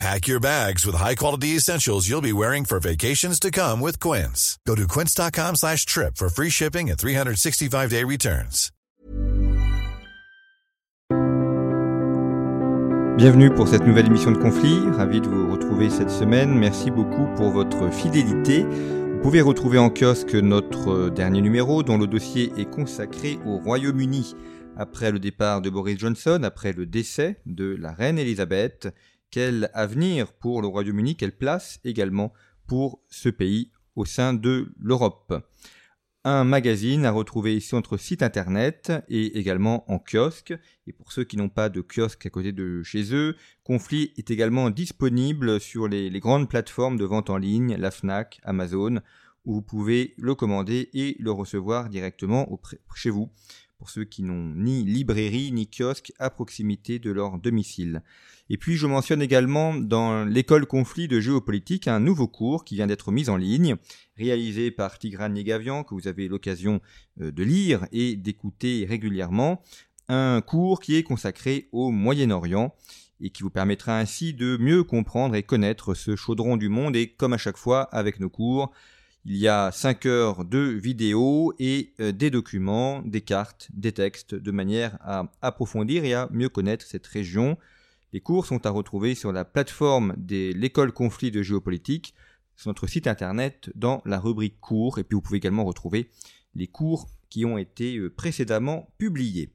Pack your bags with high-quality essentials you'll be wearing for vacations to come with Quince. Go to quince.com slash trip for free shipping and 365-day returns. Bienvenue pour cette nouvelle émission de Conflit. Ravi de vous retrouver cette semaine. Merci beaucoup pour votre fidélité. Vous pouvez retrouver en kiosque notre dernier numéro dont le dossier est consacré au Royaume-Uni. Après le départ de Boris Johnson, après le décès de la reine Elisabeth, quel avenir pour le Royaume-Uni, quelle place également pour ce pays au sein de l'Europe. Un magazine à retrouver sur notre site internet et également en kiosque. Et pour ceux qui n'ont pas de kiosque à côté de chez eux, Conflit est également disponible sur les, grandes plateformes de vente en ligne, la FNAC, Amazon, où vous pouvez le commander et le recevoir directement chez vous pour ceux qui n'ont ni librairie ni kiosque à proximité de leur domicile. Et puis je mentionne également dans l'école conflit de géopolitique un nouveau cours qui vient d'être mis en ligne, réalisé par Tigran Negavian, que vous avez l'occasion euh, de lire et d'écouter régulièrement, un cours qui est consacré au Moyen-Orient et qui vous permettra ainsi de mieux comprendre et connaître ce chaudron du monde et comme à chaque fois avec nos cours, il y a 5 heures de vidéos et euh, des documents, des cartes, des textes, de manière à approfondir et à mieux connaître cette région. Les cours sont à retrouver sur la plateforme de l'école conflit de géopolitique, sur notre site internet dans la rubrique cours, et puis vous pouvez également retrouver les cours qui ont été euh, précédemment publiés.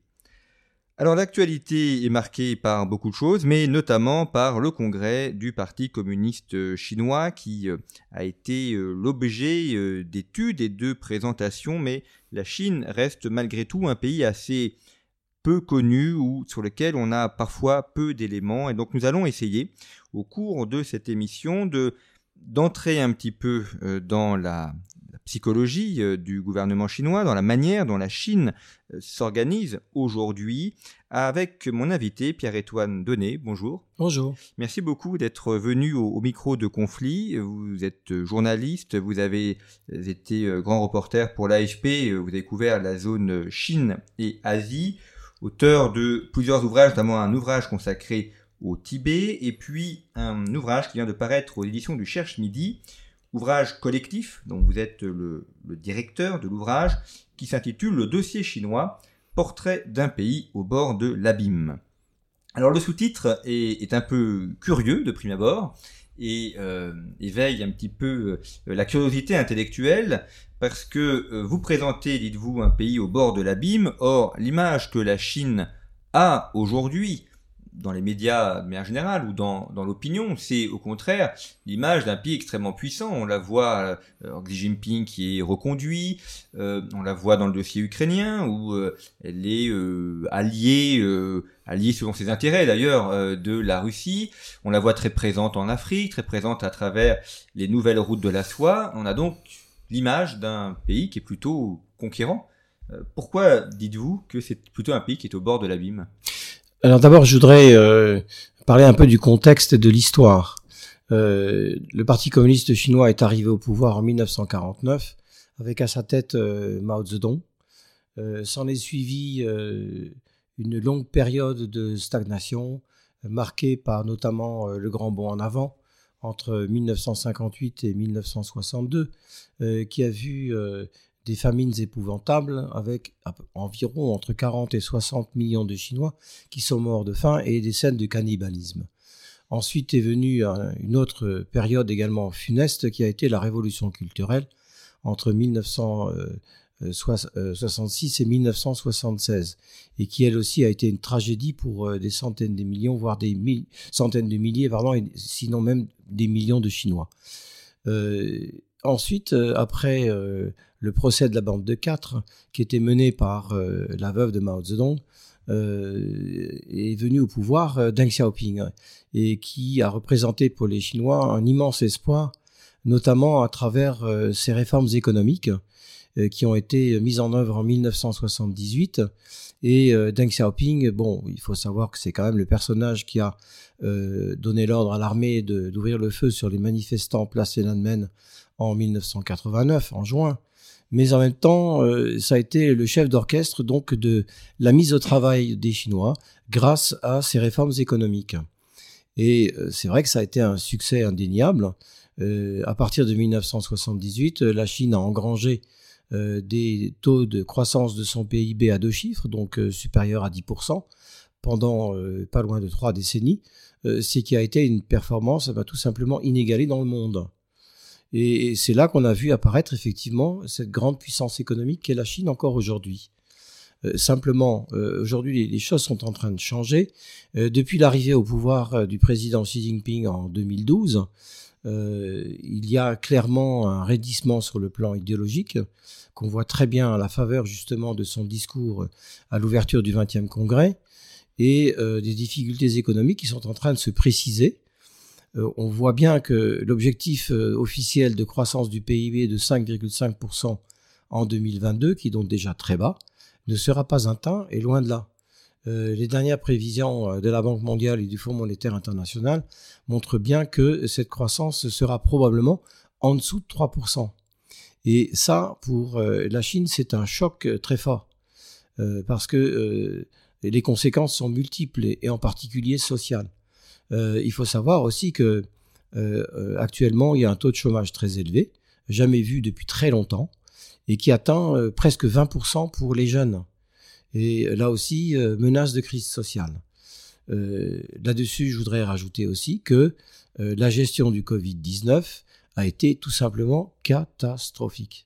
Alors l'actualité est marquée par beaucoup de choses, mais notamment par le congrès du Parti communiste chinois qui euh, a été euh, l'objet euh, d'études et de présentations, mais la Chine reste malgré tout un pays assez peu connu ou sur lequel on a parfois peu d'éléments. Et donc nous allons essayer au cours de cette émission de d'entrer un petit peu dans la, psychologie euh, du gouvernement chinois, dans la manière dont la Chine euh, s'organise aujourd'hui, avec mon invité Pierre-Étoine Donnet. Bonjour. Bonjour. Merci beaucoup d'être venu au, micro de Conflit. Vous êtes journaliste, vous avez été euh, grand reporter pour l'AFP, vous avez couvert la zone Chine et Asie, auteur de plusieurs ouvrages, notamment un ouvrage consacré au Tibet, et puis un ouvrage qui vient de paraître aux éditions du Cherche Midi, ouvrage collectif dont vous êtes le, directeur de l'ouvrage qui s'intitule Le dossier chinois, portrait d'un pays au bord de l'abîme. Alors le sous-titre est, un peu curieux de prime abord et euh, éveille un petit peu euh, la curiosité intellectuelle parce que euh, vous présentez, dites-vous, un pays au bord de l'abîme. Or, l'image que la Chine a aujourd'hui dans les médias, mais en général, ou dans, dans l'opinion, c'est au contraire l'image d'un pays extrêmement puissant. On la voit, euh, Xi Jinping qui est reconduit, euh, on la voit dans le dossier ukrainien, où euh, elle est euh, alliée, alliée selon ses intérêts d'ailleurs, de la Russie. On la voit très présente en Afrique, très présente à travers les nouvelles routes de la soie. On a donc l'image d'un pays qui est plutôt conquérant. Pourquoi dites-vous que c'est plutôt un pays qui est au bord de l'abîme? Alors d'abord, je voudrais euh, parler un peu du contexte et de l'histoire. Euh, le Parti communiste chinois est arrivé au pouvoir en 1949 avec à sa tête euh, Mao Zedong. S'en est suivi une longue période de stagnation marquée par notamment le grand bond en avant entre 1958 et 1962 qui a vu des famines épouvantables avec environ entre 40 et 60 millions de Chinois qui sont morts de faim et des scènes de cannibalisme. Ensuite est venue une autre période également funeste qui a été la révolution culturelle entre 1966 et 1976 et qui elle aussi a été une tragédie pour euh, des centaines de millions, voire des centaines de milliers, pardon, sinon même des millions de Chinois. Euh, ensuite, euh, après le procès de la bande de quatre, qui était mené par euh, la veuve de Mao Zedong, euh, est venu au pouvoir euh, Deng Xiaoping et qui a représenté pour les Chinois un immense espoir, notamment à travers ses réformes économiques qui ont été mises en œuvre en 1978. Et Deng Xiaoping, bon, il faut savoir que c'est quand même le personnage qui a donné l'ordre à l'armée d'ouvrir le feu sur les manifestants place Tiananmen en 1989, en juin mais en même temps, euh, ça a été le chef d'orchestre donc de la mise au travail des Chinois grâce à ces réformes économiques. Et euh, c'est vrai que ça a été un succès indéniable. Euh, à partir de 1978, la Chine a engrangé des taux de croissance de son PIB à deux chiffres, donc supérieurs à 10%, pendant pas loin de trois décennies, ce qui a été une performance bah, tout simplement inégalée dans le monde. Et c'est là qu'on a vu apparaître effectivement cette grande puissance économique qu'est la Chine encore aujourd'hui. Euh, simplement, euh, aujourd'hui, les, choses sont en train de changer. Euh, depuis l'arrivée au pouvoir du président Xi Jinping en 2012, il y a clairement un raidissement sur le plan idéologique qu'on voit très bien à la faveur justement de son discours à l'ouverture du 20e congrès et des difficultés économiques qui sont en train de se préciser on voit bien que l'objectif euh, officiel de croissance du PIB de 5,5% en 2022, qui est donc déjà très bas, ne sera pas atteint et loin de là. Euh, les dernières prévisions de la Banque mondiale et du Fonds monétaire international montrent bien que cette croissance sera probablement en dessous de 3%. Et ça, pour la Chine, c'est un choc très fort, parce que les conséquences sont multiples et en particulier sociales. Euh, il faut savoir aussi que euh, euh, actuellement, il y a un taux de chômage très élevé, jamais vu depuis très longtemps, et qui atteint presque 20% pour les jeunes. Et là aussi, menace de crise sociale. Là-dessus, je voudrais rajouter aussi que la gestion du Covid-19 a été tout simplement catastrophique.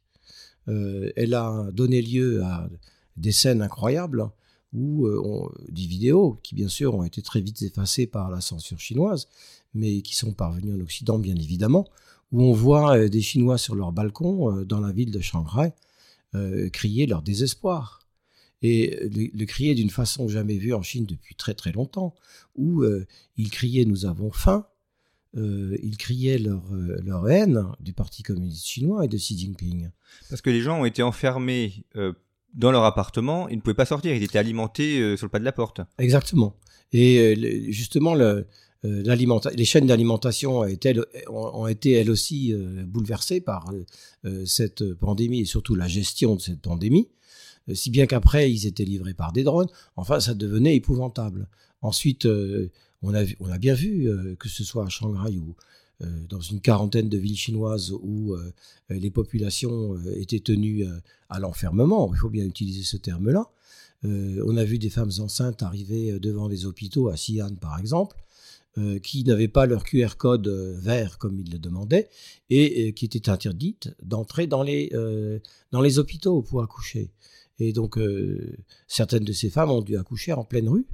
elle a donné lieu à des scènes incroyables ou euh, des vidéos qui bien sûr ont été très vite effacées par la censure chinoise, mais qui sont parvenues en Occident bien évidemment, où on voit euh, des Chinois sur leur balcon euh, dans la ville de Shanghai crier leur désespoir. Et le, crier d'une façon jamais vue en Chine depuis très très longtemps, où ils criaient nous avons faim, ils criaient leur, leur, haine du Parti communiste chinois et de Xi Jinping. Parce que les gens ont été enfermés dans leur appartement, ils ne pouvaient pas sortir, ils étaient alimentés euh, sur le pas de la porte. Exactement. Et euh, justement, euh, les chaînes d'alimentation ont été, elles aussi bouleversées par cette pandémie et surtout la gestion de cette pandémie, si bien qu'après ils étaient livrés par des drones. Enfin, ça devenait épouvantable. Ensuite, on a, on a bien vu que ce soit à Shanghai ou dans une quarantaine de villes chinoises où euh, les populations euh, étaient tenues à l'enfermement, il faut bien utiliser ce terme-là. on a vu des femmes enceintes arriver devant des hôpitaux, à Xi'an par exemple, qui n'avaient pas leur QR code vert comme ils le demandaient et qui étaient interdites d'entrer dans, les dans les hôpitaux pour accoucher. Et donc, certaines de ces femmes ont dû accoucher en pleine rue,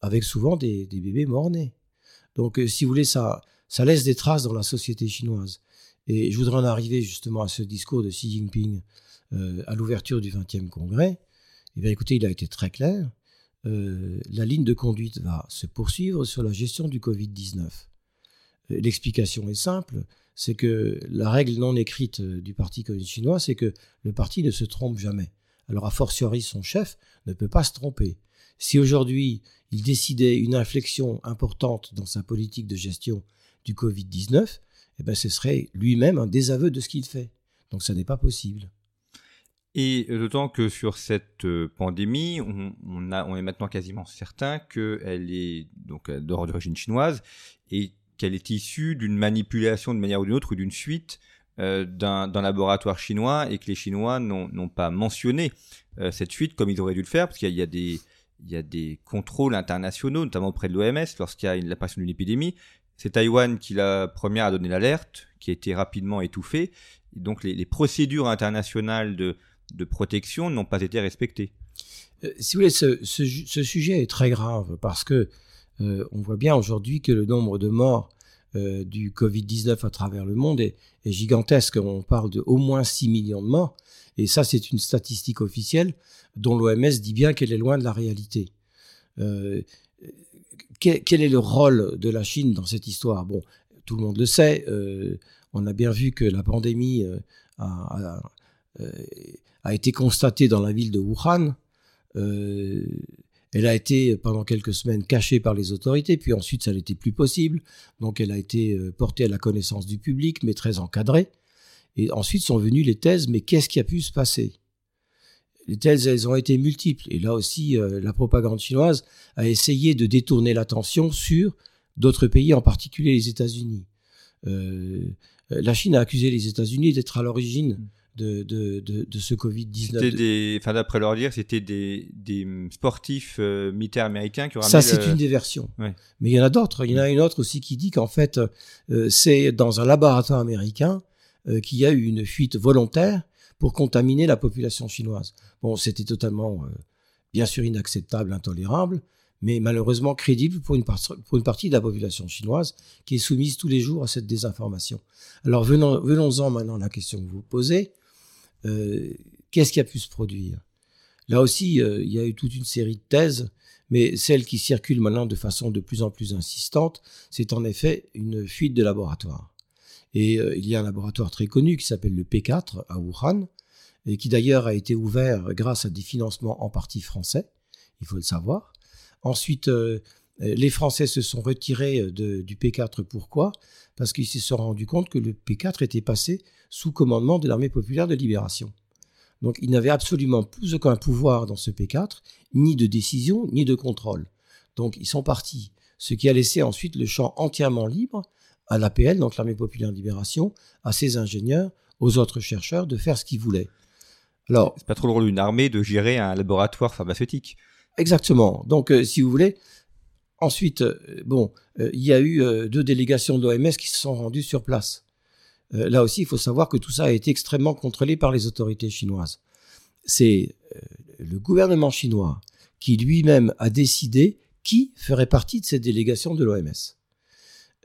avec souvent des, bébés morts-nés. Donc, si vous voulez, ça, ça laisse des traces dans la société chinoise. Et je voudrais en arriver justement à ce discours de Xi Jinping euh, à l'ouverture du 20e congrès. Eh bien, écoutez, il a été très clair. Euh, la ligne de conduite va se poursuivre sur la gestion du Covid-19. Euh, l'explication est simple, c'est que la règle non écrite du Parti communiste chinois, c'est que le parti ne se trompe jamais. Alors, a fortiori, son chef ne peut pas se tromper. Si aujourd'hui, il décidait une inflexion importante dans sa politique de gestion du Covid-19, eh ben, ce serait lui-même un désaveu de ce qu'il fait. Donc ça n'est pas possible. Et d'autant que sur cette euh, pandémie, on, est maintenant quasiment certain qu'elle est donc euh, d'origine chinoise et qu'elle est issue d'une manipulation de manière ou d'une autre ou d'une suite euh, d'un laboratoire chinois et que les Chinois n'ont pas mentionné cette suite comme ils auraient dû le faire parce qu'il y, a des contrôles internationaux, notamment auprès de l'OMS, lorsqu'il y a l'apparition d'une épidémie, c'est Taïwan qui la première à donner l'alerte, qui a été rapidement étouffée. donc les, procédures internationales de, protection n'ont pas été respectées. Euh, si vous voulez, ce, sujet est très grave parce que euh, on voit bien aujourd'hui que le nombre de morts euh, du Covid-19 à travers le monde est, gigantesque. On parle de au moins 6 millions de morts. Et ça, c'est une statistique officielle dont l'OMS dit bien qu'elle est loin de la réalité quel, est le rôle de la Chine dans cette histoire? Bon, tout le monde le sait. Euh, on a bien vu que la pandémie euh, a, a été constatée dans la ville de Wuhan. elle a été pendant quelques semaines cachée par les autorités, puis ensuite ça n'était plus possible. Donc elle a été portée à la connaissance du public, mais très encadrée. Et ensuite sont venues les thèses, mais qu'est-ce qui a pu se passer? Les thèses, elles ont été multiples. Et là aussi, la propagande chinoise a essayé de détourner l'attention sur d'autres pays, en particulier les États-Unis. Euh, la Chine a accusé les États-Unis d'être à l'origine de, de, de, ce Covid-19. Enfin, d'après leur dire, c'était des, des, sportifs euh, militaires américains qui ont Ça, c'est une des versions. Mais il y en a d'autres. Il y en a une autre aussi qui dit qu'en fait, euh, c'est dans un laboratoire américain qu'il y a eu une fuite volontaire pour contaminer la population chinoise. Bon, c'était totalement, bien sûr, inacceptable, intolérable mais malheureusement crédible pour une, partie de la population chinoise qui est soumise tous les jours à cette désinformation. Alors venons, venons-en maintenant à la question que vous posez. Euh, qu'est-ce qui a pu se produire? Là aussi, euh, il y a eu toute une série de thèses, mais celle qui circule maintenant de façon de plus en plus insistante, c'est en effet une fuite de laboratoire. Et euh, il y a un laboratoire très connu qui s'appelle le P4 à Wuhan, et qui d'ailleurs a été ouvert grâce à des financements en partie français, il faut le savoir. Ensuite, euh, les Français se sont retirés euh, du P4. Pourquoi? Parce qu'ils se sont rendus compte que le P4 était passé sous commandement de l'armée populaire de libération. Donc ils n'avaient absolument plus aucun pouvoir dans ce P4, ni de décision, ni de contrôle. Donc ils sont partis, ce qui a laissé ensuite le champ entièrement libre à l'APL, donc l'armée populaire de libération, à ses ingénieurs, aux autres chercheurs de faire ce qu'ils voulaient. Alors, c'est pas trop le rôle d'une armée de gérer un laboratoire pharmaceutique. Exactement. Donc, euh, si vous voulez, ensuite, euh, bon, euh, il y a eu deux délégations de l'OMS qui se sont rendues sur place. là aussi, il faut savoir que tout ça a été extrêmement contrôlé par les autorités chinoises. C'est le gouvernement chinois qui lui-même a décidé qui ferait partie de cette délégation de l'OMS.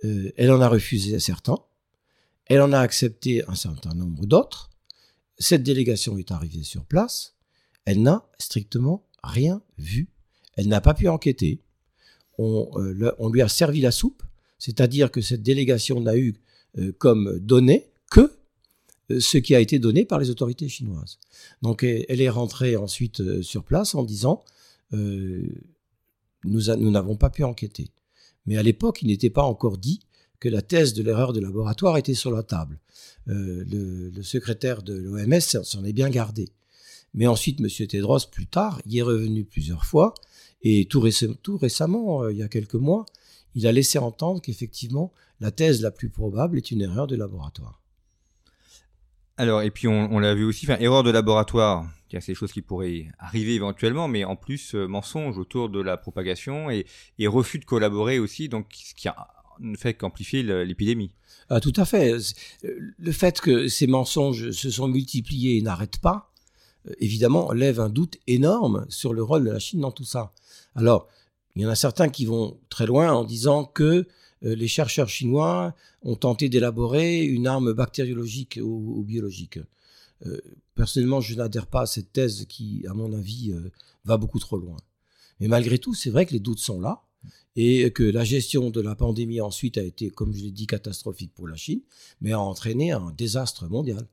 Elle en a refusé certains, elle en a accepté un certain nombre d'autres. Cette délégation est arrivée sur place, elle n'a strictement rien vu. Elle n'a pas pu enquêter. Euh, on, lui a servi la soupe, c'est-à-dire que cette délégation n'a eu euh, comme données que euh, ce qui a été donné par les autorités chinoises. Donc elle, est rentrée ensuite sur place en disant nous n'avons pas pu enquêter. Mais à l'époque, il n'était pas encore dit que la thèse de l'erreur de laboratoire était sur la table. le, le, secrétaire de l'OMS s'en est bien gardé. Mais ensuite, M. Tedros, plus tard, y est revenu plusieurs fois, et tout, récemment, euh, il y a quelques mois, il a laissé entendre qu'effectivement, la thèse la plus probable est une erreur de laboratoire. Alors, et puis on, l'a vu aussi, erreur de laboratoire, c'est des choses qui pourraient arriver éventuellement, mais en plus, euh, mensonge autour de la propagation et, refus de collaborer aussi, donc ce qui ne fait qu'amplifier l'épidémie. Ah, tout à fait. Le fait que ces mensonges se sont multipliés et n'arrêtent pas, euh, évidemment, lève un doute énorme sur le rôle de la Chine dans tout ça. Alors, il y en a certains qui vont très loin en disant que euh, les chercheurs chinois ont tenté d'élaborer une arme bactériologique ou, biologique. Euh, personnellement, je n'adhère pas à cette thèse qui, à mon avis, va beaucoup trop loin. Mais malgré tout, c'est vrai que les doutes sont là et que la gestion de la pandémie ensuite a été, comme je l'ai dit, catastrophique pour la Chine, mais a entraîné un désastre mondial.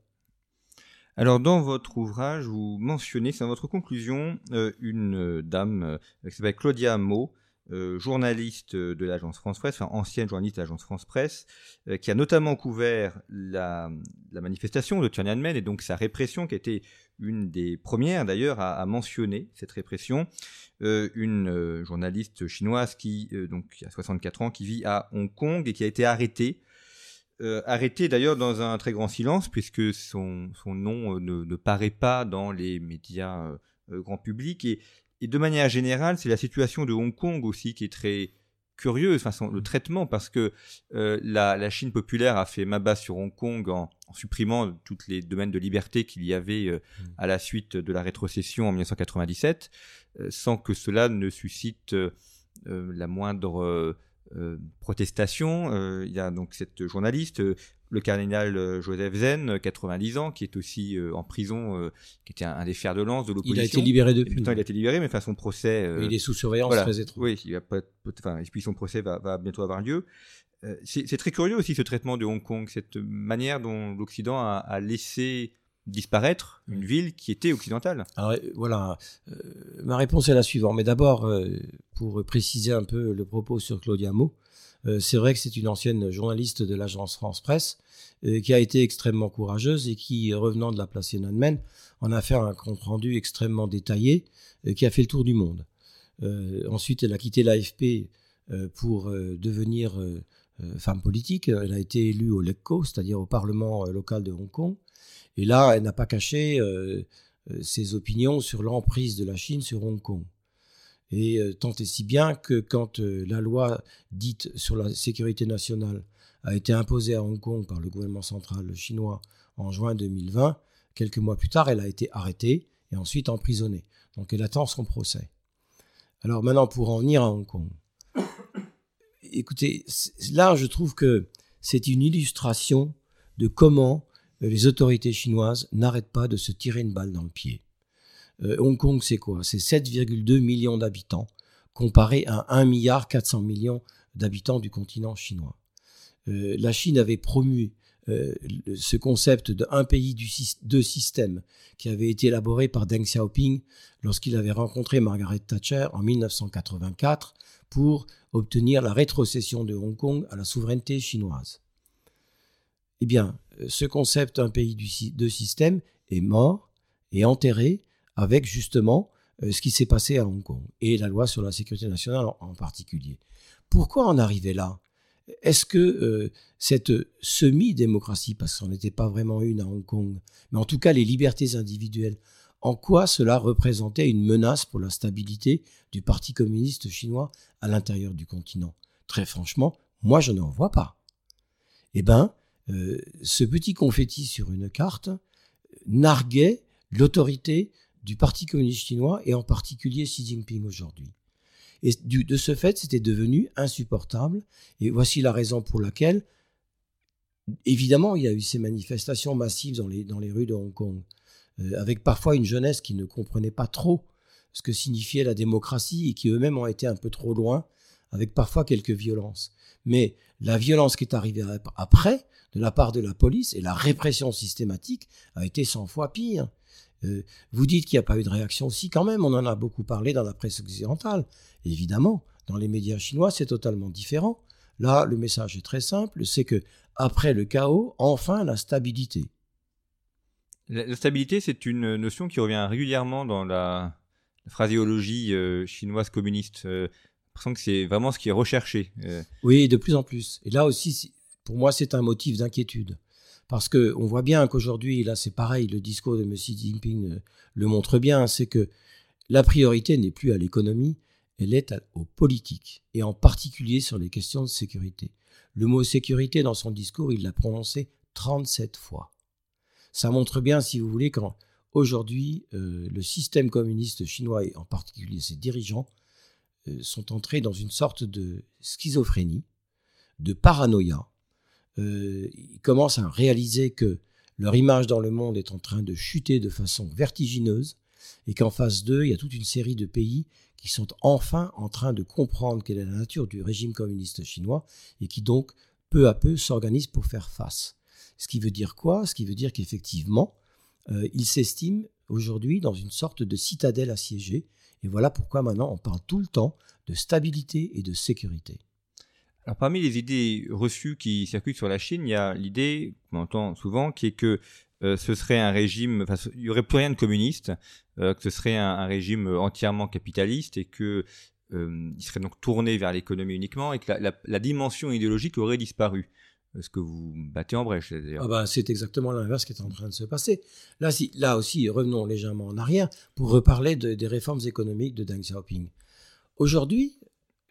Alors dans votre ouvrage, vous mentionnez, c'est dans votre conclusion, euh, une euh, dame euh, qui s'appelle Claudia Mo, journaliste de l'agence France Presse, enfin ancienne journaliste de l'agence France Presse, qui a notamment couvert la, manifestation de Tiananmen et donc sa répression, qui était une des premières d'ailleurs à, mentionner cette répression. une journaliste chinoise qui, donc, a 64 ans, qui vit à Hong Kong et qui a été arrêtée euh, arrêté d'ailleurs dans un très grand silence, puisque son, nom euh, ne, ne, paraît pas dans les médias euh, grand public. Et, et, de manière générale, c'est la situation de Hong Kong aussi qui est très curieuse, enfin, le traitement, parce que la, la, Chine populaire a fait main sur Hong Kong en, en supprimant tous les domaines de liberté qu'il y avait mmh. à la suite de la rétrocession en 1997, sans que cela ne suscite la moindre euh, protestation. Euh, il y a donc cette journaliste, euh, le cardinal Joseph Zen, 90 ans, qui est aussi en prison, qui était un, des fers de lance de l'opposition. Il a été libéré depuis. il a été libéré, mais enfin son procès. il est sous surveillance très étroite. Oui, il pas, enfin, et puis son procès va, va bientôt avoir lieu. c'est très curieux aussi ce traitement de Hong Kong, cette manière dont l'Occident a, a, laissé disparaître une ville qui était occidentale Alors voilà, ma réponse est la suivante. Mais d'abord, pour préciser un peu le propos sur Claudia Mo, c'est vrai que c'est une ancienne journaliste de l'agence France Presse qui a été extrêmement courageuse et qui, revenant de la place Tiananmen, en a fait un compte rendu extrêmement détaillé qui a fait le tour du monde. ensuite, elle a quitté l'AFP pour devenir femme politique. Elle a été élue au LECCO, c'est-à-dire au Parlement local de Hong Kong. Et là, elle n'a pas caché ses opinions sur l'emprise de la Chine sur Hong Kong. Et tant et si bien que quand la loi dite sur la sécurité nationale a été imposée à Hong Kong par le gouvernement central chinois en juin 2020, quelques mois plus tard, elle a été arrêtée et ensuite emprisonnée. Donc elle attend son procès. Alors maintenant, pour en venir à Hong Kong. Écoutez, là, je trouve que c'est une illustration de comment les autorités chinoises n'arrêtent pas de se tirer une balle dans le pied. Euh, Hong Kong, c'est quoi? C'est 7,2 millions d'habitants, comparé à 1 milliard 400 millions d'habitants du continent chinois. Euh, la Chine avait promu euh, ce concept de un pays, du, deux systèmes, qui avait été élaboré par Deng Xiaoping lorsqu'il avait rencontré Margaret Thatcher en 1984 pour obtenir la rétrocession de Hong Kong à la souveraineté chinoise. Eh bien, ce concept un pays, deux systèmes est mort et enterré avec justement euh, ce qui s'est passé à Hong Kong et la loi sur la sécurité nationale en, particulier. Pourquoi en arriver là? Est-ce que euh, cette semi-démocratie, parce qu'on n'était pas vraiment une à Hong Kong, mais en tout cas les libertés individuelles, en quoi cela représentait une menace pour la stabilité du Parti communiste chinois à l'intérieur du continent? Très franchement, moi je n'en vois pas. Eh bien, euh, ce petit confetti sur une carte narguait l'autorité du Parti communiste chinois et en particulier Xi Jinping aujourd'hui. Et de ce fait, c'était devenu insupportable. Et voici la raison pour laquelle, évidemment, il y a eu ces manifestations massives dans les, dans les rues de Hong Kong, euh, avec parfois une jeunesse qui ne comprenait pas trop ce que signifiait la démocratie et qui eux-mêmes ont été un peu trop loin, avec parfois quelques violences. Mais la violence qui est arrivée après, de la part de la police, et la répression systématique, a été 100 fois pire. Euh, vous dites qu'il n'y a pas eu de réaction aussi, quand même, on en a beaucoup parlé dans la presse occidentale. Évidemment, dans les médias chinois, c'est totalement différent. Là, le message est très simple, c'est que après le chaos, enfin la stabilité. La, stabilité, c'est une notion qui revient régulièrement dans la, phraséologie euh, chinoise communiste. Euh, l'impression que c'est vraiment ce qui est recherché. Euh. Oui, de plus en plus. Et là aussi, pour moi, c'est un motif d'inquiétude. Parce que on voit bien qu'aujourd'hui, là, c'est pareil, le discours de M. Jinping euh, le montre bien, c'est que la priorité n'est plus à l'économie, elle est aux politiques, et en particulier sur les questions de sécurité. Le mot sécurité, dans son discours, il l'a prononcé 37 fois. Ça montre bien, si vous voulez, qu'aujourd'hui, euh, le système communiste chinois, et en particulier ses dirigeants, euh, sont entrés dans une sorte de schizophrénie, de paranoïa, euh, ils commencent à réaliser que leur image dans le monde est en train de chuter de façon vertigineuse et qu'en face d'eux, il y a toute une série de pays qui sont enfin en train de comprendre quelle est la nature du régime communiste chinois et qui donc peu à peu s'organisent pour faire face. Ce qui veut dire quoi? Ce qui veut dire qu'effectivement, euh, ils s'estiment aujourd'hui dans une sorte de citadelle assiégée. Et voilà pourquoi maintenant on parle tout le temps de stabilité et de sécurité. Alors, parmi les idées reçues qui circulent sur la Chine, il y a l'idée qu'on entend souvent qui est que euh, ce serait un régime, enfin, il y aurait plus rien de communiste, euh, que ce serait un, régime entièrement capitaliste et que euh, il serait donc tourné vers l'économie uniquement et que la, dimension idéologique aurait disparu. Ce que vous battez en brèche, ah bah, c'est exactement l'inverse qui est en train de se passer. Là aussi, revenons légèrement en arrière pour reparler des réformes économiques de Deng Xiaoping. Aujourd'hui,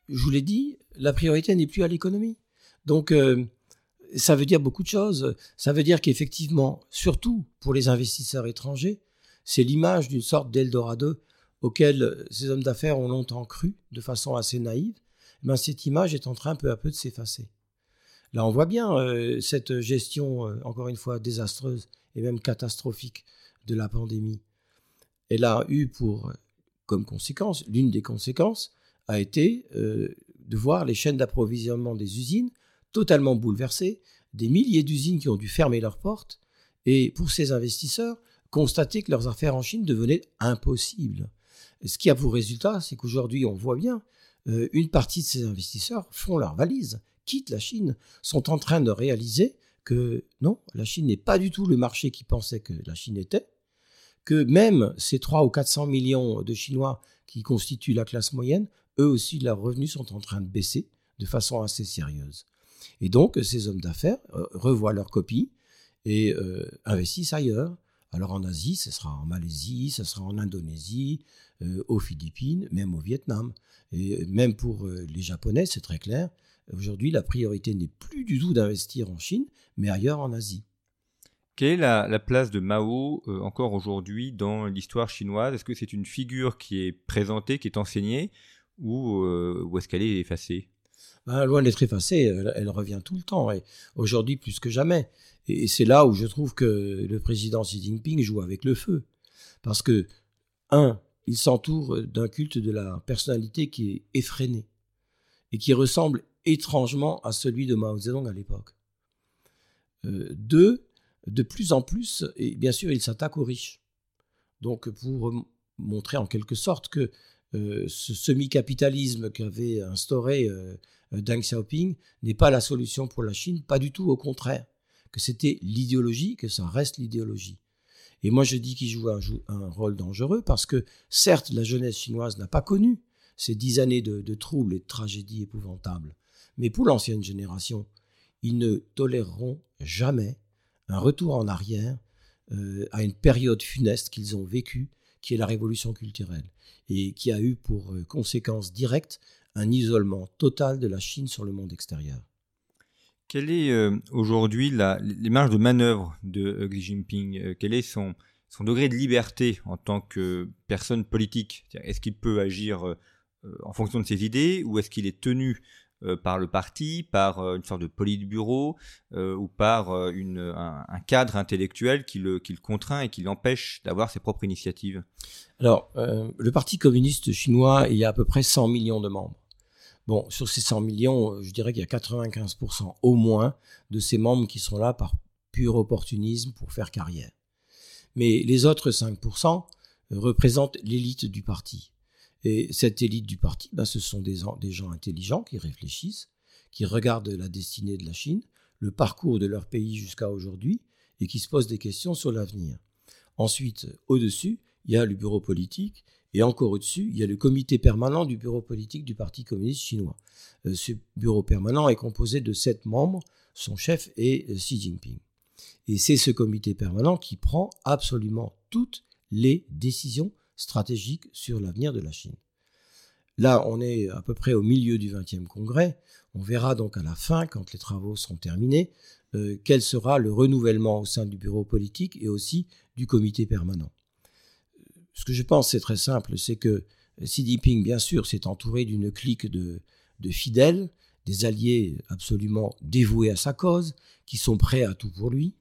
je vous l'ai dit, la priorité n'est plus à l'économie. Donc, euh, ça veut dire beaucoup de choses. Ça veut dire qu'effectivement, surtout pour les investisseurs étrangers, c'est l'image d'une sorte d'Eldorado auquel ces hommes d'affaires ont longtemps cru de façon assez naïve. Mais cette image est en train peu à peu de s'effacer. Là, on voit bien euh, cette gestion, euh, encore une fois, désastreuse et même catastrophique de la pandémie. Elle a eu pour, comme conséquence, l'une des conséquences a été de voir les chaînes d'approvisionnement des usines totalement bouleversées, des milliers d'usines qui ont dû fermer leurs portes, Et pour ces investisseurs, constater que leurs affaires en Chine devenaient impossibles. Ce qui a pour résultat, c'est qu'aujourd'hui, on voit bien, euh, une partie de ces investisseurs font leur valise, quittent la Chine, sont en train de réaliser que non, la Chine n'est pas du tout le marché qu'ils pensaient que la Chine était, que même ces 3 ou 400 millions de Chinois qui constituent la classe moyenne, eux aussi, leurs revenus sont en train de baisser de façon assez sérieuse. Et donc, ces hommes d'affaires euh, revoient leur copie et euh, investissent ailleurs. Alors en Asie, ce sera en Malaisie, ce sera en Indonésie, euh, aux Philippines, même au Vietnam. Et même pour les Japonais, c'est très clair. Aujourd'hui, la priorité n'est plus du tout d'investir en Chine, mais ailleurs en Asie. Quelle est la, place de Mao encore aujourd'hui dans l'histoire chinoise? Est-ce que c'est une figure qui est présentée, qui est enseignée, ou, ou est-ce qu'elle est effacée? Ben, loin d'être effacée, elle, revient tout le temps, et aujourd'hui plus que jamais. Et, c'est là où je trouve que le président Xi Jinping joue avec le feu. Parce que, un, il s'entoure d'un culte de la personnalité qui est effréné, et qui ressemble étrangement à celui de Mao Zedong à l'époque. Euh, deux, de plus en plus, et bien sûr, il s'attaque aux riches. Donc, pour montrer en quelque sorte que euh, ce semi-capitalisme qu'avait instauré euh, euh, Deng Xiaoping n'est pas la solution pour la Chine, pas du tout, au contraire, que c'était l'idéologie, que ça reste l'idéologie. Et moi je dis qu'il joue un, un, rôle dangereux parce que certes la jeunesse chinoise n'a pas connu ces dix années de, troubles et de tragédies épouvantables, mais pour l'ancienne génération, ils ne toléreront jamais un retour en arrière à une période funeste qu'ils ont vécue qui est la révolution culturelle, et qui a eu pour euh, conséquence directe un isolement total de la Chine sur le monde extérieur. Quelle est euh, aujourd'hui les marges de manœuvre de euh, Xi Jinping? Quel est son, son degré de liberté en tant que personne politique? Est-ce qu'il peut agir en fonction de ses idées ou est-ce qu'il est tenu par le parti, par euh, une sorte de politburo euh, ou par un, cadre intellectuel qui le, contraint et qui l'empêche d'avoir ses propres initiatives Alors, le Parti communiste chinois, il y a à peu près 100 millions de membres. Bon, sur ces 100 millions, je dirais qu'il y a 95% au moins de ces membres qui sont là par pur opportunisme pour faire carrière. Mais les autres 5% représentent l'élite du parti. Et cette élite du parti, ben, ce sont des, gens intelligents qui réfléchissent, qui regardent la destinée de la Chine, le parcours de leur pays jusqu'à aujourd'hui, et qui se posent des questions sur l'avenir. Ensuite, au-dessus, il y a le bureau politique, et encore au-dessus, il y a le comité permanent du bureau politique du Parti communiste chinois. Euh, ce bureau permanent est composé de sept membres, son chef est euh, Xi Jinping. Et c'est ce comité permanent qui prend absolument toutes les décisions stratégique sur l'avenir de la Chine. Là, on est à peu près au milieu du 20e congrès. On verra donc à la fin, quand les travaux seront terminés, euh, quel sera le renouvellement au sein du bureau politique et aussi du comité permanent. Ce que je pense, c'est très simple, c'est que Xi Jinping, bien sûr, s'est entouré d'une clique de, de fidèles, des alliés absolument dévoués à sa cause, qui sont prêts à tout pour lui.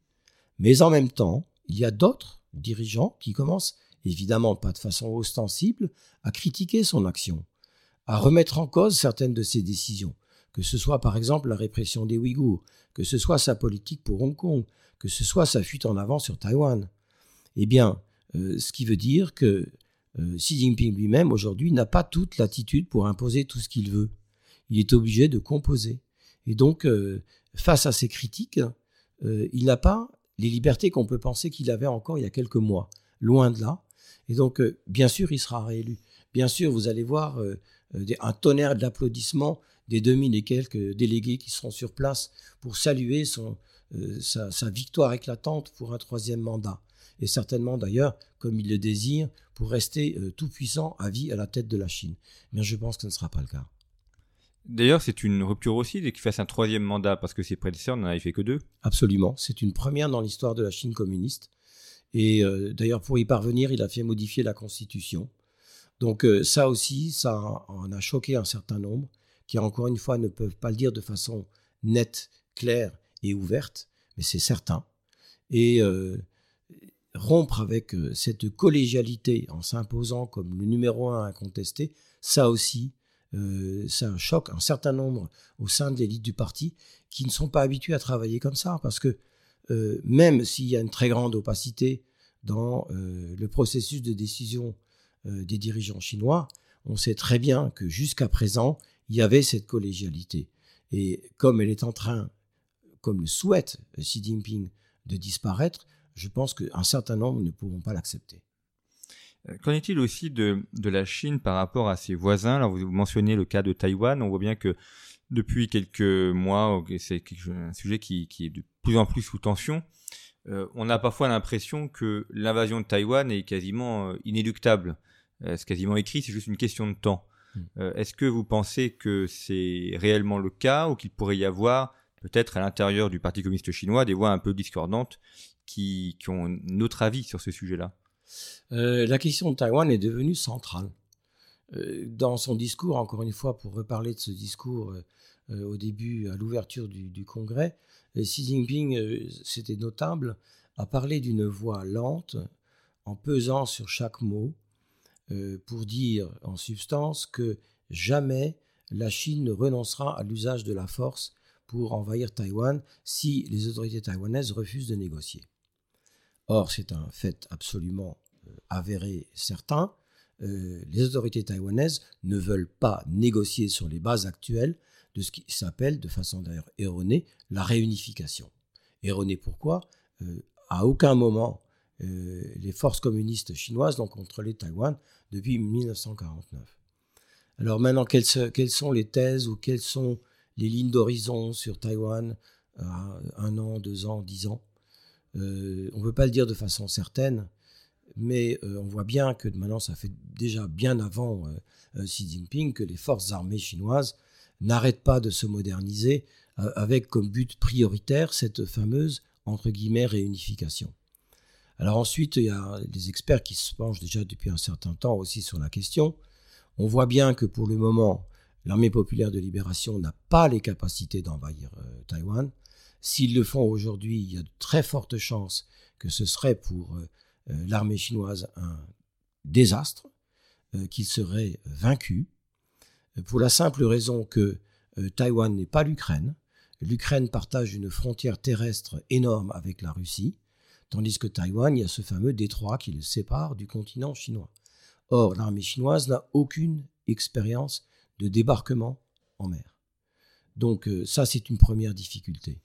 Mais en même temps, il y a d'autres dirigeants qui commencent évidemment pas de façon ostensible, à critiquer son action, à remettre en cause certaines de ses décisions, que ce soit par exemple la répression des Ouïghours, que ce soit sa politique pour Hong Kong, que ce soit sa fuite en avant sur Taïwan. Eh bien, euh, ce qui veut dire que euh, Xi Jinping lui-même aujourd'hui n'a pas toute l'attitude pour imposer tout ce qu'il veut. Il est obligé de composer. Et donc, euh, face à ces critiques, il n'a pas les libertés qu'on peut penser qu'il avait encore il y a quelques mois. Loin de là. Et donc, euh, bien sûr, il sera réélu. Bien sûr, vous allez voir euh, euh, un tonnerre d'applaudissements des 2000 et quelques délégués qui seront sur place pour saluer son, sa, victoire éclatante pour un troisième mandat. Et certainement d'ailleurs, comme il le désire, pour rester tout puissant à vie à la tête de la Chine. Mais je pense que ce ne sera pas le cas. D'ailleurs, c'est une rupture aussi qu'il fasse un troisième mandat, parce que ses prédécesseurs n'en avaient fait que deux. Absolument, c'est une première dans l'histoire de la Chine communiste. Et euh, d'ailleurs, pour y parvenir, il a fait modifier la Constitution. Donc euh, ça aussi, ça en a choqué un certain nombre, qui encore une fois ne peuvent pas le dire de façon nette, claire et ouverte, mais c'est certain. Et euh, rompre avec cette collégialité en s'imposant comme le numéro un incontesté, ça aussi, ça choque un certain nombre au sein de l'élite du parti qui ne sont pas habitués à travailler comme ça, parce que euh, même s'il y a une très grande opacité dans euh, le processus de décision euh, des dirigeants chinois, on sait très bien que jusqu'à présent, il y avait cette collégialité. Et comme elle est en train, comme le souhaite Xi Jinping, de disparaître, je pense qu'un certain nombre ne pourront pas l'accepter. Qu'en est-il aussi de, la Chine par rapport à ses voisins? Alors vous mentionnez le cas de Taïwan, on voit bien que depuis quelques mois, c'est un sujet qui, qui, est de plus en plus sous tension. Euh, on a parfois l'impression que l'invasion de Taïwan est quasiment euh, inéluctable. Euh, c'est quasiment écrit, c'est juste une question de temps. Hmm. Est-ce que vous pensez que c'est réellement le cas ou qu'il pourrait y avoir peut-être à l'intérieur du Parti communiste chinois des voix un peu discordantes qui, qui ont notre avis sur ce sujet-là? La question de Taïwan est devenue centrale. dans son discours, encore une fois, pour reparler de ce discours au début, à l'ouverture du, du, congrès, Xi Jinping, c'était notable, a parlé d'une voix lente, en pesant sur chaque mot, euh, pour dire en substance que jamais la Chine ne renoncera à l'usage de la force pour envahir Taïwan si les autorités taïwanaises refusent de négocier. Or, c'est un fait absolument euh, avéré certain. Euh, les autorités taïwanaises ne veulent pas négocier sur les bases actuelles de ce qui s'appelle, de façon d'ailleurs erronée, la réunification. Erronée pourquoi? À aucun moment euh, les forces communistes chinoises n'ont contrôlé Taïwan depuis 1949. Alors maintenant, quelles, sont les thèses ou quelles sont les lignes d'horizon sur Taïwan un an, deux ans, dix ans? Euh, On ne peut pas le dire de façon certaine, mais euh, on voit bien que maintenant, ça fait déjà bien avant Xi Jinping que les forces armées chinoises n'arrêtent pas de se moderniser avec comme but prioritaire cette fameuse, entre guillemets, réunification. Alors ensuite, il y a des experts qui se penchent déjà depuis un certain temps aussi sur la question. On voit bien que pour le moment, l'armée populaire de libération n'a pas les capacités d'envahir euh, Taïwan. S'ils le font aujourd'hui, il y a de très fortes chances que ce serait pour euh, euh, l'armée chinoise un désastre, qu'il serait vaincu, pour la simple raison que Taïwan n'est pas l'Ukraine. L'Ukraine partage une frontière terrestre énorme avec la Russie. Tandis que Taïwan, il y a ce fameux détroit qui le sépare du continent chinois. Or, l'armée chinoise n'a aucune expérience de débarquement en mer. Donc euh, ça, c'est une première difficulté.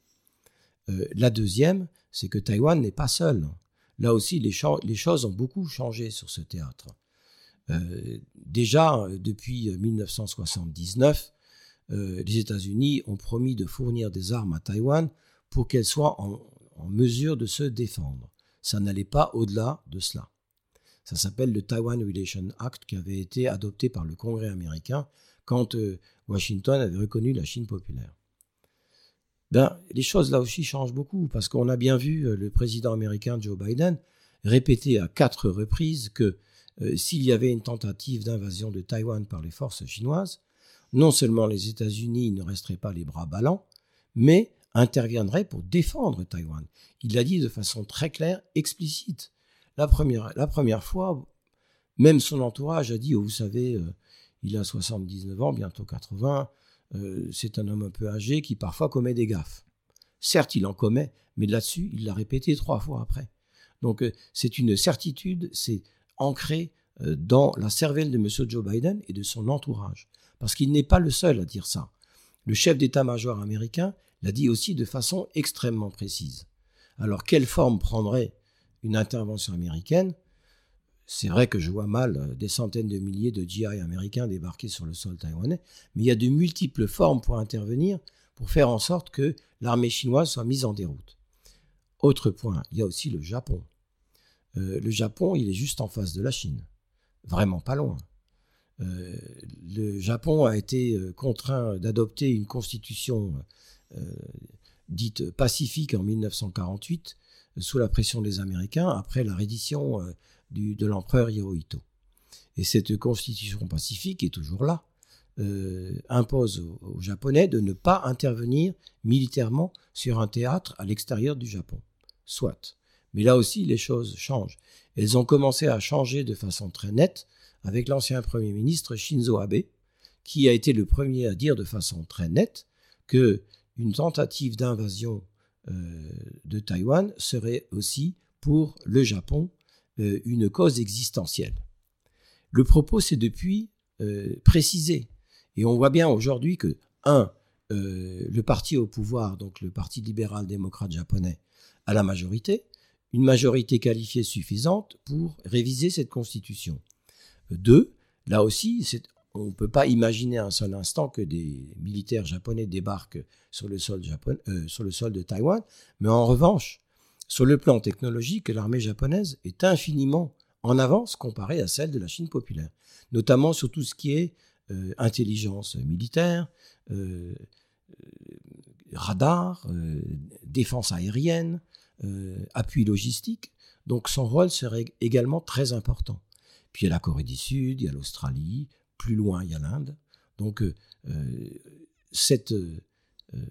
Euh, la deuxième, c'est que Taïwan n'est pas seul. Là aussi, les, choses ont beaucoup changé sur ce théâtre. Euh, déjà, depuis 1979, les États-Unis ont promis de fournir des armes à Taïwan pour qu'elle soit en, mesure de se défendre. Ça n'allait pas au-delà de cela. Ça s'appelle le Taiwan Relation Act qui avait été adopté par le Congrès américain quand euh, Washington avait reconnu la Chine populaire. Ben, les choses là aussi changent beaucoup parce qu'on a bien vu euh, le président américain Joe Biden répéter à quatre reprises que euh, s'il y avait une tentative d'invasion de Taïwan par les forces chinoises, non seulement les États-Unis ne resteraient pas les bras ballants, mais interviendrait pour défendre Taïwan. Il l'a dit de façon très claire, explicite. La première, la première fois, même son entourage a dit, oh, vous savez, euh, il a 79 ans, bientôt 80, euh, c'est un homme un peu âgé qui parfois commet des gaffes. Certes, il en commet, mais là-dessus, il l'a répété trois fois après. Donc euh, c'est une certitude, c'est ancré dans la cervelle de M. Joe Biden et de son entourage. Parce qu'il n'est pas le seul à dire ça. Le chef d'état-major américain l'a dit aussi de façon extrêmement précise. Alors, quelle forme prendrait une intervention américaine? C'est vrai que je vois mal euh, des centaines de milliers de GI américains débarquer sur le sol taïwanais, mais il y a de multiples formes pour intervenir, pour faire en sorte que l'armée chinoise soit mise en déroute. Autre point, il y a aussi le Japon. Euh, le Japon, il est juste en face de la Chine, vraiment pas loin. Euh, le Japon a été contraint d'adopter une constitution euh, dite pacifique en 1948, sous la pression des Américains, après la reddition euh, de l'empereur Hirohito. Et cette constitution pacifique est toujours là, euh, impose aux, Japonais de ne pas intervenir militairement sur un théâtre à l'extérieur du Japon. Soit. Mais là aussi, les choses changent. Elles ont commencé à changer de façon très nette avec l'ancien Premier ministre Shinzo Abe, qui a été le premier à dire de façon très nette que une tentative d'invasion de Taïwan serait aussi pour le Japon une cause existentielle. Le propos s'est depuis précisé. Et on voit bien aujourd'hui que, un, le parti au pouvoir, donc le Parti libéral-démocrate japonais, a la majorité, une majorité qualifiée suffisante pour réviser cette constitution. Deux, là aussi, on ne peut pas imaginer un seul instant que des militaires japonais débarquent sur le sol, euh, sur le sol de Taïwan, mais en revanche, sur le plan technologique, l'armée japonaise est infiniment en avance comparée à celle de la Chine populaire, notamment sur tout ce qui est euh, intelligence militaire, euh, radar, défense aérienne, appui logistique. Donc son rôle serait également très important. Puis il y a la Corée du Sud, il y a l'Australie, plus loin il y a l'Inde. Donc euh, euh, cet euh,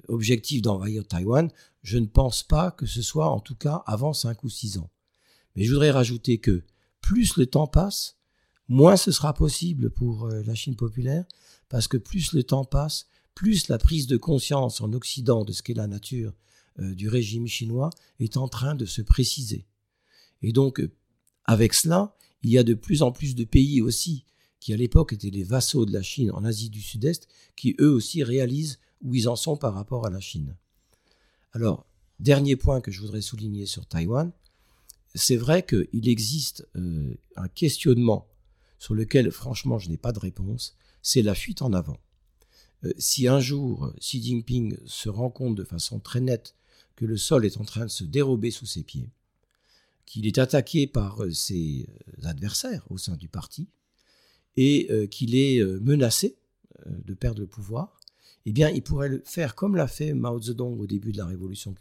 objectif d'envahir Taïwan, je ne pense pas que ce soit en tout cas avant 5 ou 6 ans. Mais je voudrais rajouter que plus le temps passe, moins ce sera possible pour la Chine populaire, parce que plus le temps passe, plus la prise de conscience en Occident de ce qu'est la nature du régime chinois est en train de se préciser. Et donc, avec cela, il y a de plus en plus de pays aussi, qui à l'époque étaient les vassaux de la Chine en Asie du Sud-Est, qui eux aussi réalisent où ils en sont par rapport à la Chine. Alors, dernier point que je voudrais souligner sur Taïwan, c'est vrai qu'il existe euh, un questionnement sur lequel, franchement, je n'ai pas de réponse, c'est la fuite en avant. Euh, si un jour Xi Jinping se rend compte de façon très nette que le sol est en train de se dérober sous ses pieds, qu'il est attaqué par euh, ses euh, adversaires au sein du parti et euh, qu'il est menacé de perdre le pouvoir, eh bien, il pourrait le faire comme l'a fait Mao Zedong au début de la révolution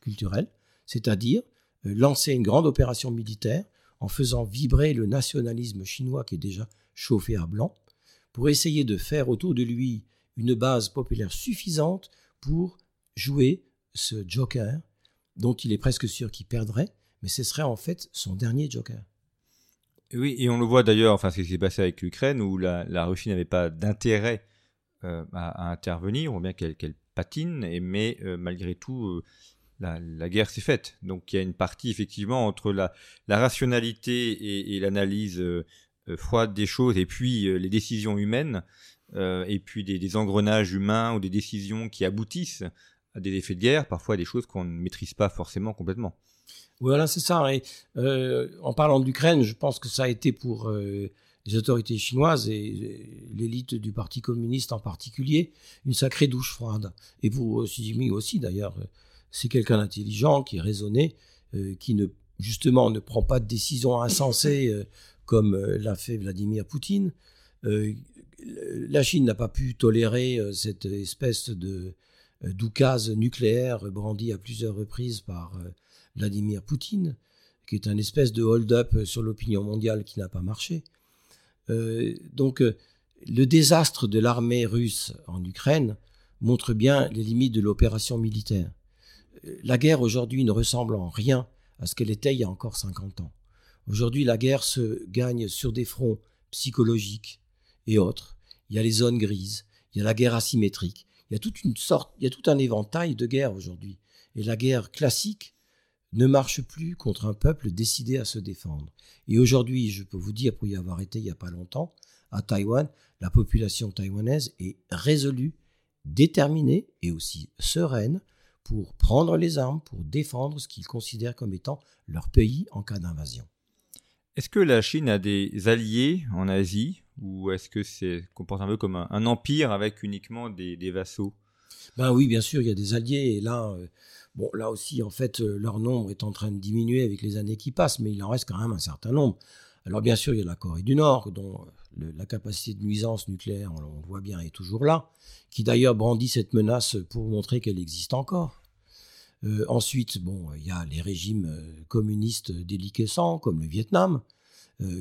culturelle, c'est-à-dire lancer une grande opération militaire en faisant vibrer le nationalisme chinois qui est déjà chauffé à blanc, pour essayer de faire autour de lui une base populaire suffisante pour jouer ce joker dont il est presque sûr qu'il perdrait, mais ce serait en fait son dernier joker. Oui, et on le voit d'ailleurs, enfin, ce qui s'est passé avec l'Ukraine, où la, Russie n'avait pas d'intérêt euh, à, intervenir, on voit bien qu'elle patine, et, mais euh, malgré tout, euh, la, guerre s'est faite. Donc il y a une partie, effectivement, entre la, rationalité et, l'analyse froide des choses, et puis les décisions humaines, et puis des, des, engrenages humains ou des décisions qui aboutissent à des effets de guerre, parfois des choses qu'on ne maîtrise pas forcément complètement. Voilà, c'est ça. Et, euh, en parlant d'Ukraine, je pense que ça a été pour euh, les autorités chinoises et l'élite du Parti communiste en particulier une sacrée douche froide. Et pour Xi Jinping aussi, d'ailleurs, c'est quelqu'un d'intelligent, qui est raisonné, euh, qui ne justement ne prend pas de décisions insensées comme l'a fait Vladimir Poutine. la Chine n'a pas pu tolérer cette espèce de d'oukase nucléaire brandi à plusieurs reprises par Vladimir Poutine, qui est un espèce de hold-up sur l'opinion mondiale qui n'a pas marché. Euh, donc euh, le désastre de l'armée russe en Ukraine montre bien les limites de l'opération militaire. Euh, la guerre aujourd'hui ne ressemble en rien à ce qu'elle était il y a encore 50 ans. Aujourd'hui, la guerre se gagne sur des fronts psychologiques et autres. Il y a les zones grises, il y a la guerre asymétrique, il y a toute une sorte, il y a tout un éventail de guerres aujourd'hui. Et la guerre classique, ne marche plus contre un peuple décidé à se défendre. Et aujourd'hui, je peux vous dire, pour y avoir été il n'y a pas longtemps, à Taïwan, la population taïwanaise est résolue, déterminée et aussi sereine pour prendre les armes, pour défendre ce qu'ils considèrent comme étant leur pays en cas d'invasion. Est-ce que la Chine a des alliés en Asie? Ou est-ce que c'est comporte un peu comme un, empire avec uniquement des, vassaux? Ben oui, bien sûr, il y a des alliés et là, euh, Bon, là aussi, en fait, euh, leur nombre est en train de diminuer avec les années qui passent, mais il en reste quand même un certain nombre. Alors bien sûr, il y a la Corée du Nord, dont euh, la capacité de nuisance nucléaire, on, le voit bien, est toujours là, qui d'ailleurs brandit cette menace pour montrer qu'elle existe encore. Ensuite, bon, il y a les régimes communistes déliquescents, comme le Vietnam,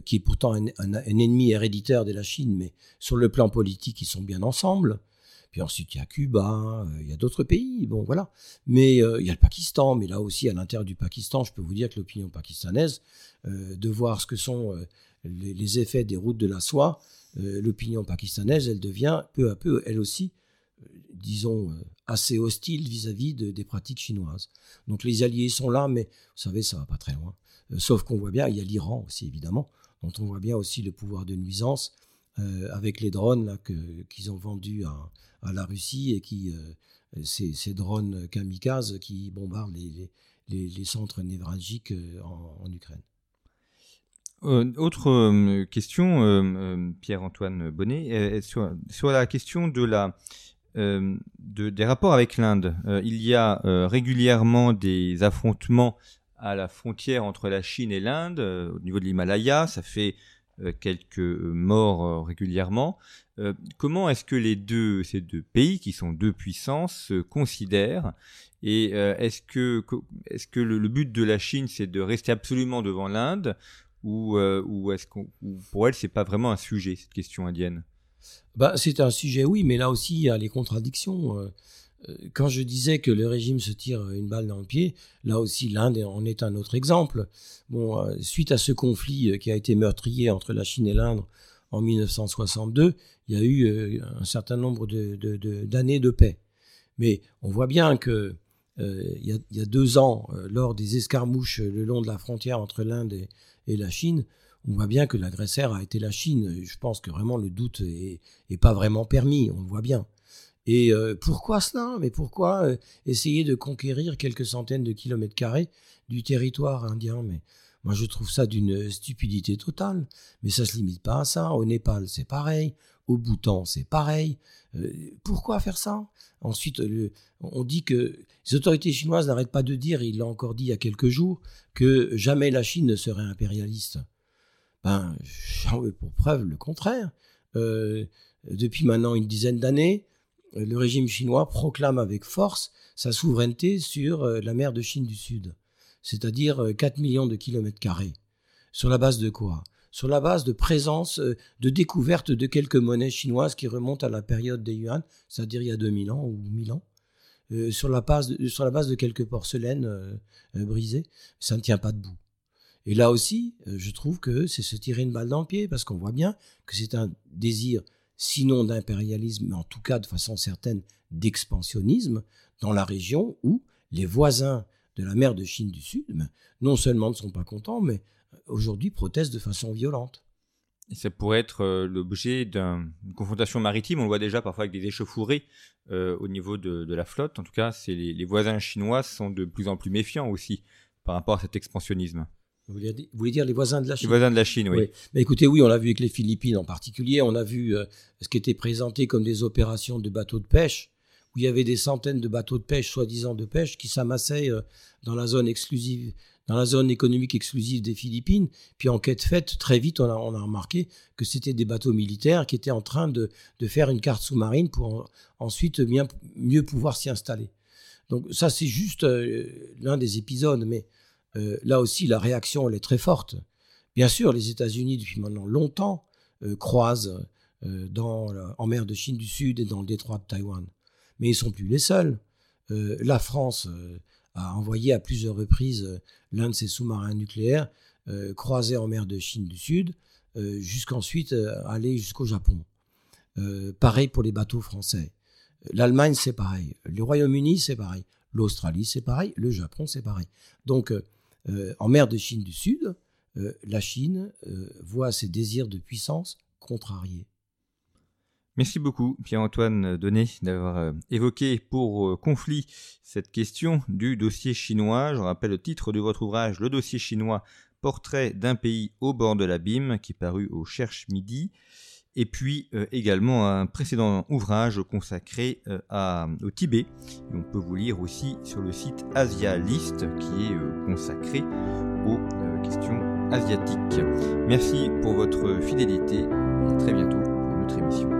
qui est pourtant un, ennemi héréditaire de la Chine, mais sur le plan politique, ils sont bien ensemble. Puis ensuite, il y a Cuba, euh, il y a d'autres pays, bon voilà. Mais euh, il y a le Pakistan, mais là aussi, à l'intérieur du Pakistan, je peux vous dire que l'opinion pakistanaise, euh, de voir ce que sont les, effets des routes de la soie, l'opinion pakistanaise, elle devient peu à peu, elle aussi, disons, assez hostile vis-à-vis de, des pratiques chinoises. Donc les alliés sont là, mais vous savez, ça va pas très loin. Euh, sauf qu'on voit bien, il y a l'Iran aussi évidemment, dont on voit bien aussi le pouvoir de nuisance euh, avec les drones qu'ils ont vendus à, la Russie et qui euh, ces, ces, drones kamikazes qui bombardent les, les, centres névralgiques en, en Ukraine. Euh, autre euh, question, euh, Pierre-Antoine Bonnet, sur, sur, la question de la, de, des rapports avec l'Inde. il y a régulièrement des affrontements à la frontière entre la Chine et l'Inde au niveau de l'Himalaya. Ça fait quelques morts régulièrement. comment est-ce que les deux, ces deux pays, qui sont deux puissances, se considèrent? Et est-ce que, est-ce que le, but de la Chine, c'est de rester absolument devant l'Inde? Ou, euh, ou est-ce qu'on, pour elle, c'est pas vraiment un sujet, cette question indienne? Bah, C'est un sujet, oui, mais là aussi, il y a les contradictions. Euh, euh, quand je disais que le régime se tire une balle dans le pied, là aussi, l'Inde en est un autre exemple. Bon, suite à ce conflit qui a été meurtrier entre la Chine et l'Inde en 1962, il y a eu un certain nombre de, de, de, d'années de paix. Mais on voit bien que il y, a, deux ans, lors des escarmouches le long de la frontière entre l'Inde et, la Chine, on voit bien que l'agresseur a été la Chine. Je pense que vraiment le doute est, pas vraiment permis, on le voit bien. Et euh, pourquoi cela? Mais pourquoi euh, essayer de conquérir quelques centaines de kilomètres carrés du territoire indien? Mais moi, je trouve ça d'une stupidité totale. Mais ça se limite pas à ça. Au Népal, c'est pareil. Au Bhoutan, c'est pareil. Euh, pourquoi faire ça? Ensuite, on dit que les autorités chinoises n'arrêtent pas de dire, il l'a encore dit il y a quelques jours, que jamais la Chine ne serait impérialiste. Ben, j'en veux pour preuve le contraire. Depuis maintenant une dizaine d'années, le régime chinois proclame avec force sa souveraineté sur euh, la mer de Chine du Sud, c'est-à-dire 4 millions de kilomètres carrés. Sur la base de quoi? Sur la base de présence, euh, de découverte de quelques monnaies chinoises qui remontent à la période des yuan, c'est-à-dire il y a 2000 ans ou 1000 ans, euh, sur, la base de, sur la base de quelques porcelaines euh, brisées. Ça ne tient pas debout. Et là aussi, je trouve que c'est se tirer une balle dans le pied, parce qu'on voit bien que c'est un désir, sinon d'impérialisme, mais en tout cas de façon certaine d'expansionnisme dans la région où les voisins de la mer de Chine du Sud, ben, non seulement ne sont pas contents, mais aujourd'hui protestent de façon violente. Et ça pourrait être euh, l'objet d'une confrontation maritime. On le voit déjà parfois avec des échauffourées euh, au niveau de, la flotte. En tout cas, les, les, voisins chinois sont de plus en plus méfiants aussi par rapport à cet expansionnisme. Vous voulez dire les voisins de la Chine Les voisins de la Chine, oui. Mais écoutez, oui, on l'a vu avec les Philippines en particulier. On a vu euh, ce qui était présenté comme des opérations de bateaux de pêche, où il y avait des centaines de bateaux de pêche, soi-disant de pêche, qui s'amassaient dans la zone exclusive dans la zone économique exclusive des Philippines. Puis enquête faite, très vite, on a, on a remarqué que c'était des bateaux militaires qui étaient en train de, de faire une carte sous-marine pour ensuite bien, mieux pouvoir s'y installer. Donc ça, c'est juste euh, l'un des épisodes, mais euh, là aussi, la réaction, elle est très forte. Bien sûr, les États-Unis, depuis maintenant longtemps, euh, croisent dans, en mer de Chine du Sud et dans le détroit de Taïwan. Mais ils sont plus les seuls. la France a envoyé à plusieurs reprises euh, l'un de ses sous-marins nucléaires euh, croisés en mer de Chine du Sud, euh, jusqu'ensuite aller jusqu'au Japon. pareil pour les bateaux français. L'Allemagne, c'est pareil. Le Royaume-Uni, c'est pareil. L'Australie, c'est pareil. Le Japon, c'est pareil. Donc, en mer de Chine du Sud, la Chine voit ses désirs de puissance contrariés. Merci beaucoup Pierre-Antoine Donnet d'avoir euh, évoqué pour euh, conflit cette question du dossier chinois. Je rappelle le titre de votre ouvrage Le dossier chinois, portrait d'un pays au bord de l'abîme qui est paru au Cherche Midi et puis euh, également un précédent ouvrage consacré euh, au Tibet. Et on peut vous lire aussi sur le site Asialist qui est euh, consacré aux questions asiatiques. Merci pour votre fidélité et à très bientôt pour notre émission.